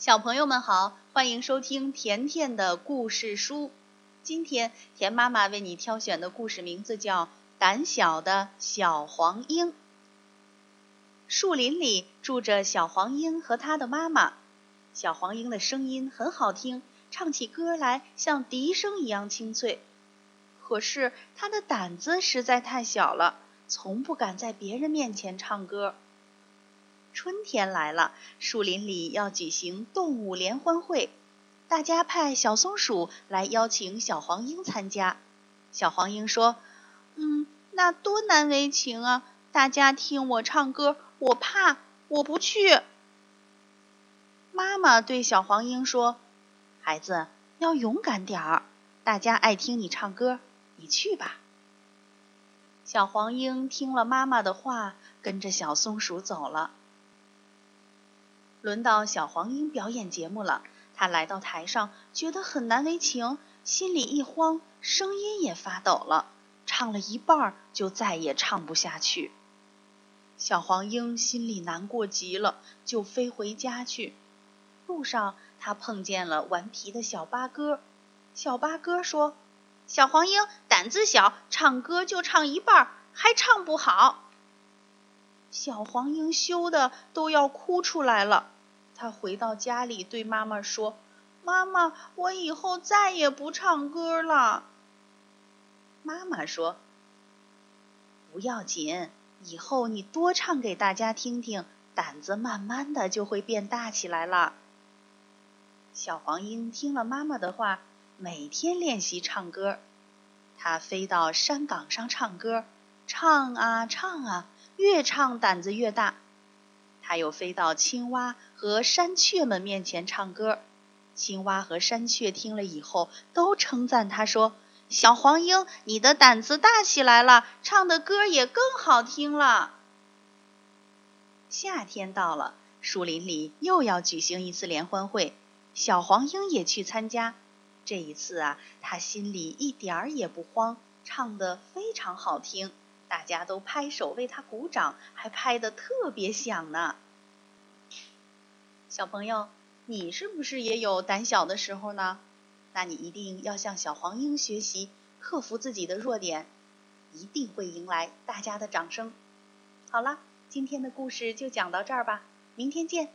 小朋友们好，欢迎收听甜甜的故事书。今天甜妈妈为你挑选的故事名字叫《胆小的小黄莺》。树林里住着小黄莺和它的妈妈。小黄莺的声音很好听，唱起歌来像笛声一样清脆。可是它的胆子实在太小了，从不敢在别人面前唱歌。春天来了，树林里要举行动物联欢会，大家派小松鼠来邀请小黄莺参加。小黄莺说：“嗯，那多难为情啊！大家听我唱歌，我怕，我不去。”妈妈对小黄莺说：“孩子要勇敢点儿，大家爱听你唱歌，你去吧。”小黄莺听了妈妈的话，跟着小松鼠走了。轮到小黄莺表演节目了，它来到台上，觉得很难为情，心里一慌，声音也发抖了，唱了一半就再也唱不下去。小黄莺心里难过极了，就飞回家去。路上，它碰见了顽皮的小八哥。小八哥说：“小黄莺胆子小，唱歌就唱一半，还唱不好。”小黄莺羞得都要哭出来了。他回到家里，对妈妈说：“妈妈，我以后再也不唱歌了。”妈妈说：“不要紧，以后你多唱给大家听听，胆子慢慢的就会变大起来了。”小黄莺听了妈妈的话，每天练习唱歌。它飞到山岗上唱歌，唱啊唱啊。越唱胆子越大，他又飞到青蛙和山雀们面前唱歌。青蛙和山雀听了以后，都称赞他说：“小黄莺，你的胆子大起来了，唱的歌也更好听了。”夏天到了，树林里又要举行一次联欢会，小黄莺也去参加。这一次啊，他心里一点儿也不慌，唱得非常好听。大家都拍手为他鼓掌，还拍得特别响呢。小朋友，你是不是也有胆小的时候呢？那你一定要向小黄莺学习，克服自己的弱点，一定会迎来大家的掌声。好了，今天的故事就讲到这儿吧，明天见。